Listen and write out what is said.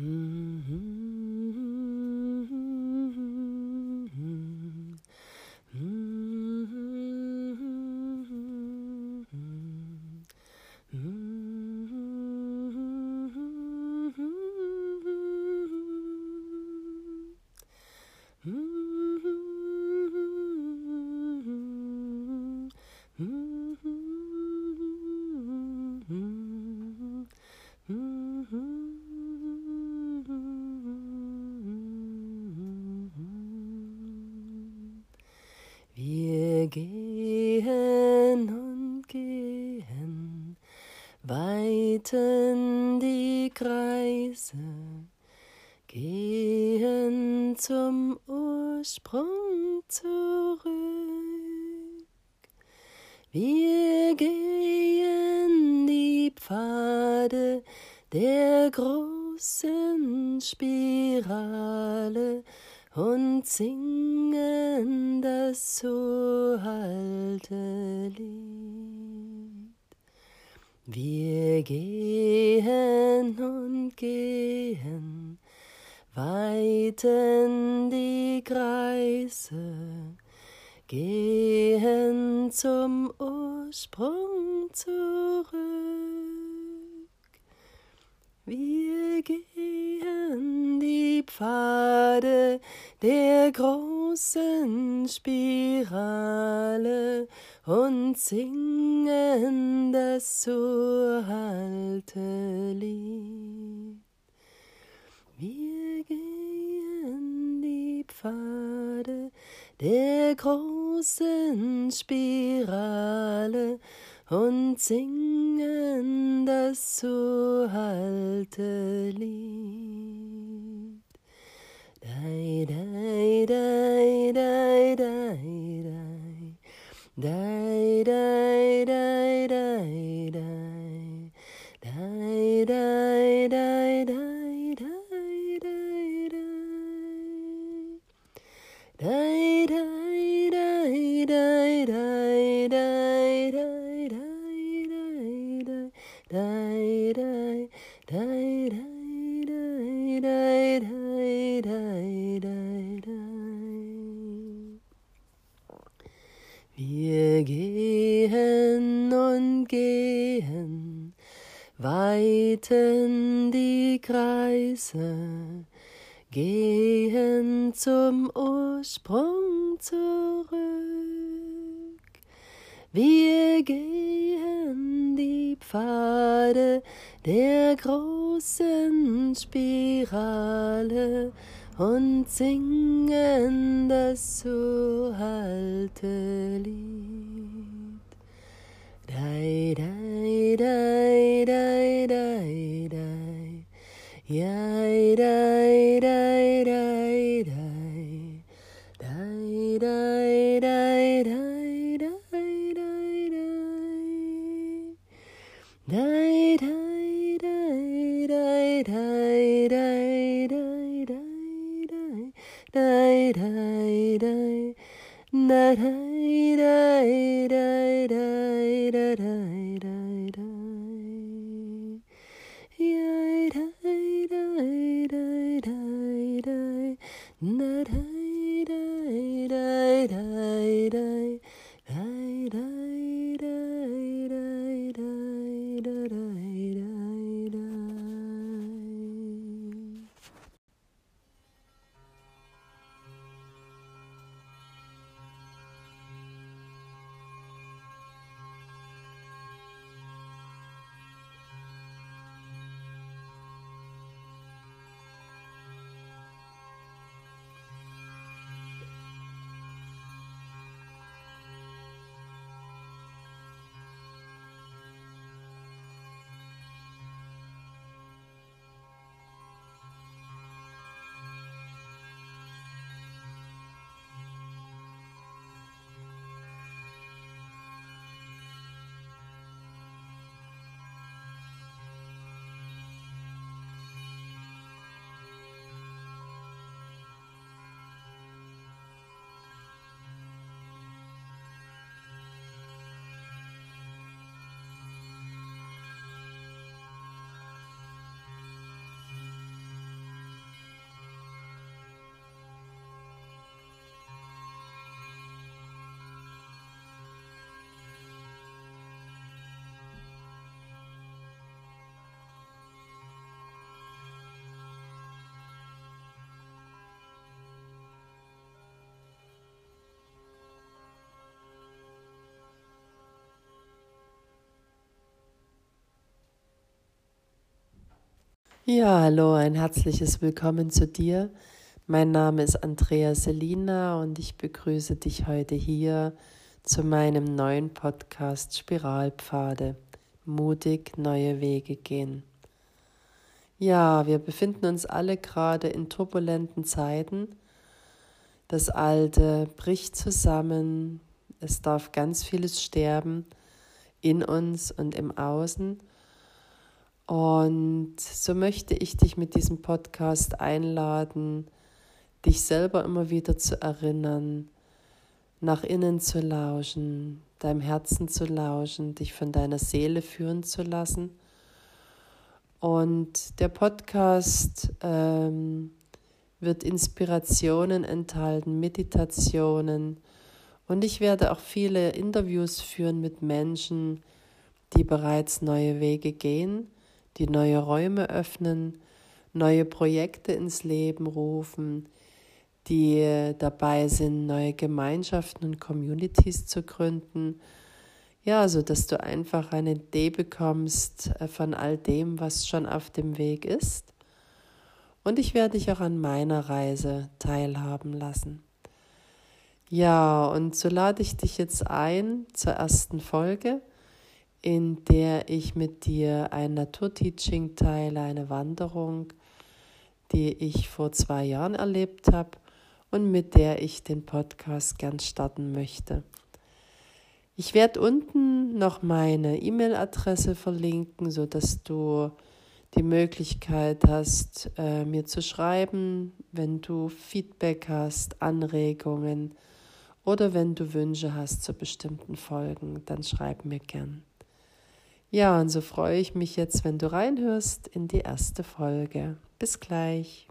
Mm-hmm. Weiten die Kreise, gehen zum Ursprung zurück. Wir gehen die Pfade der großen Spirale und singen das so alte Lied. Wir gehen und gehen, weiten die Kreise, gehen zum Ursprung zurück. Wir gehen die Pfade der großen Spirale und singen das so alte Lied. Wir gehen die Pfade der großen Spirale und singen das so alte Lied. Dai, dai, dai, dai, dai, dai. Dai, dai, dai, Wir gehen und gehen, weiten die Kreise, gehen zum Ursprung zurück. Wir gehen die Pfade der großen Spirale und singen das so alte Lied. Dei, dei, dei, dei, dei, dei, ja, dei, dei, dei. die, die, die. Die, die, die, die, die, die, die, die, die. Yeah, die, die, die. Ja, hallo, ein herzliches Willkommen zu dir. Mein Name ist Andrea Selina und ich begrüße dich heute hier zu meinem neuen Podcast Spiralpfade. Mutig neue Wege gehen. Ja, wir befinden uns alle gerade in turbulenten Zeiten. Das Alte bricht zusammen. Es darf ganz vieles sterben in uns und im Außen. Und so möchte ich dich mit diesem Podcast einladen, dich selber immer wieder zu erinnern, nach innen zu lauschen, deinem Herzen zu lauschen, dich von deiner Seele führen zu lassen. Und der Podcast ähm, wird Inspirationen enthalten, Meditationen. Und ich werde auch viele Interviews führen mit Menschen, die bereits neue Wege gehen die neue Räume öffnen, neue Projekte ins Leben rufen, die dabei sind, neue Gemeinschaften und Communities zu gründen. Ja, so dass du einfach eine Idee bekommst äh, von all dem, was schon auf dem Weg ist. Und ich werde dich auch an meiner Reise teilhaben lassen. Ja, und so lade ich dich jetzt ein zur ersten Folge in der ich mit dir ein Naturteaching teile, eine Wanderung, die ich vor zwei Jahren erlebt habe und mit der ich den Podcast gern starten möchte. Ich werde unten noch meine E-Mail-Adresse verlinken, sodass du die Möglichkeit hast, äh, mir zu schreiben, wenn du Feedback hast, Anregungen oder wenn du Wünsche hast zu bestimmten Folgen, dann schreib mir gern. Ja, und so freue ich mich jetzt, wenn du reinhörst in die erste Folge. Bis gleich.